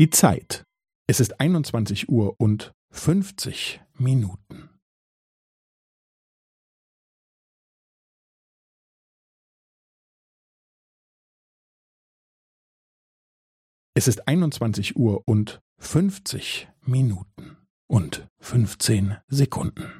Die Zeit. Es ist 21 Uhr und 50 Minuten. Es ist 21 Uhr und 50 Minuten und 15 Sekunden.